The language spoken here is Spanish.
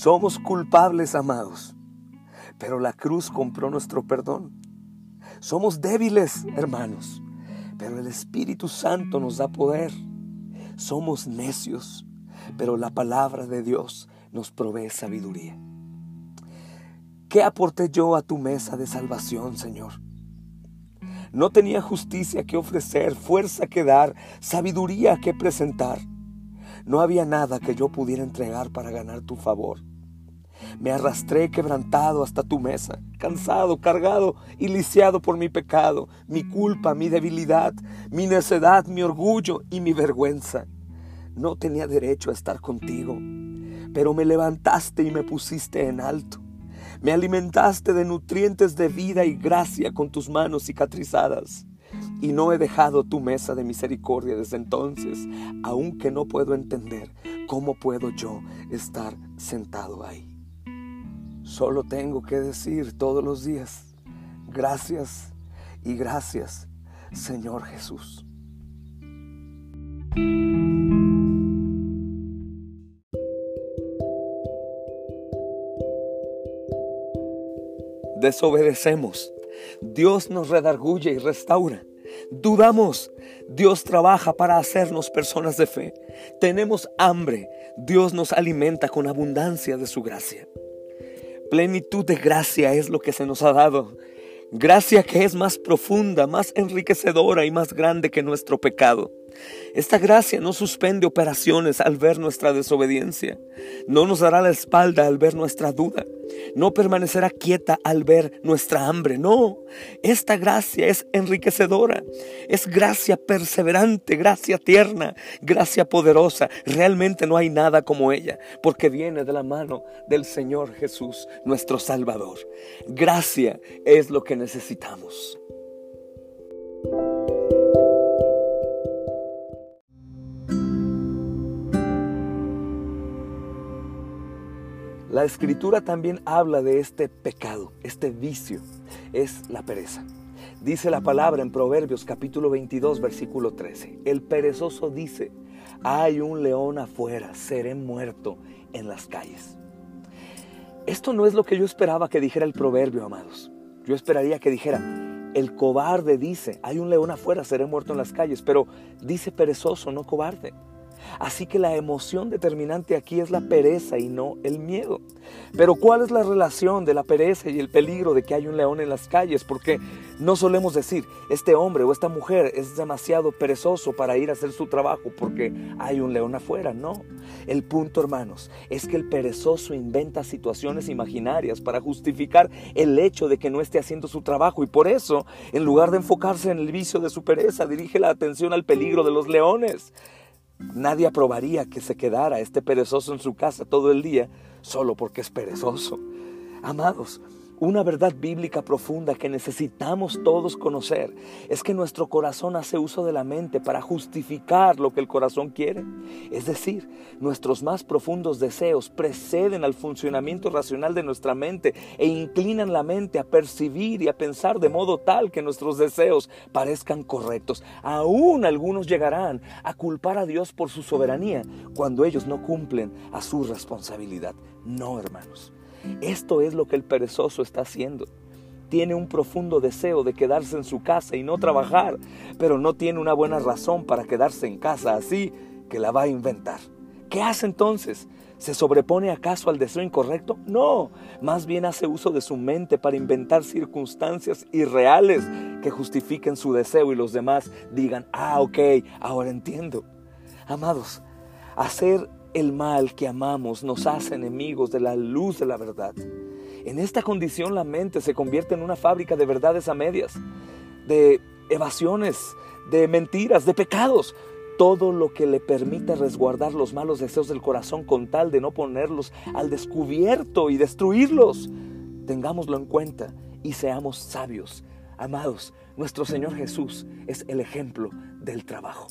Somos culpables, amados, pero la cruz compró nuestro perdón. Somos débiles, hermanos, pero el Espíritu Santo nos da poder. Somos necios, pero la palabra de Dios nos provee sabiduría. ¿Qué aporté yo a tu mesa de salvación, Señor? No tenía justicia que ofrecer, fuerza que dar, sabiduría que presentar. No había nada que yo pudiera entregar para ganar tu favor. Me arrastré quebrantado hasta tu mesa, cansado, cargado y lisiado por mi pecado, mi culpa, mi debilidad, mi necedad, mi orgullo y mi vergüenza. No tenía derecho a estar contigo, pero me levantaste y me pusiste en alto. Me alimentaste de nutrientes de vida y gracia con tus manos cicatrizadas. Y no he dejado tu mesa de misericordia desde entonces, aunque no puedo entender cómo puedo yo estar sentado ahí. Solo tengo que decir todos los días, gracias y gracias, Señor Jesús. Desobedecemos. Dios nos redarguye y restaura. Dudamos. Dios trabaja para hacernos personas de fe. Tenemos hambre. Dios nos alimenta con abundancia de su gracia. Plenitud de gracia es lo que se nos ha dado. Gracia que es más profunda, más enriquecedora y más grande que nuestro pecado. Esta gracia no suspende operaciones al ver nuestra desobediencia, no nos dará la espalda al ver nuestra duda, no permanecerá quieta al ver nuestra hambre, no, esta gracia es enriquecedora, es gracia perseverante, gracia tierna, gracia poderosa, realmente no hay nada como ella, porque viene de la mano del Señor Jesús, nuestro Salvador. Gracia es lo que necesitamos. La escritura también habla de este pecado, este vicio, es la pereza. Dice la palabra en Proverbios capítulo 22, versículo 13. El perezoso dice, hay un león afuera, seré muerto en las calles. Esto no es lo que yo esperaba que dijera el proverbio, amados. Yo esperaría que dijera, el cobarde dice, hay un león afuera, seré muerto en las calles, pero dice perezoso, no cobarde. Así que la emoción determinante aquí es la pereza y no el miedo. Pero ¿cuál es la relación de la pereza y el peligro de que hay un león en las calles? Porque no solemos decir, este hombre o esta mujer es demasiado perezoso para ir a hacer su trabajo porque hay un león afuera. No. El punto, hermanos, es que el perezoso inventa situaciones imaginarias para justificar el hecho de que no esté haciendo su trabajo y por eso, en lugar de enfocarse en el vicio de su pereza, dirige la atención al peligro de los leones. Nadie aprobaría que se quedara este perezoso en su casa todo el día solo porque es perezoso. Amados, una verdad bíblica profunda que necesitamos todos conocer es que nuestro corazón hace uso de la mente para justificar lo que el corazón quiere. Es decir, nuestros más profundos deseos preceden al funcionamiento racional de nuestra mente e inclinan la mente a percibir y a pensar de modo tal que nuestros deseos parezcan correctos. Aún algunos llegarán a culpar a Dios por su soberanía cuando ellos no cumplen a su responsabilidad. No, hermanos. Esto es lo que el perezoso está haciendo. Tiene un profundo deseo de quedarse en su casa y no trabajar, pero no tiene una buena razón para quedarse en casa, así que la va a inventar. ¿Qué hace entonces? ¿Se sobrepone acaso al deseo incorrecto? No, más bien hace uso de su mente para inventar circunstancias irreales que justifiquen su deseo y los demás digan, ah, ok, ahora entiendo. Amados, hacer el mal que amamos nos hace enemigos de la luz de la verdad. En esta condición la mente se convierte en una fábrica de verdades a medias, de evasiones, de mentiras, de pecados. Todo lo que le permite resguardar los malos deseos del corazón con tal de no ponerlos al descubierto y destruirlos. Tengámoslo en cuenta y seamos sabios. Amados, nuestro Señor Jesús es el ejemplo del trabajo.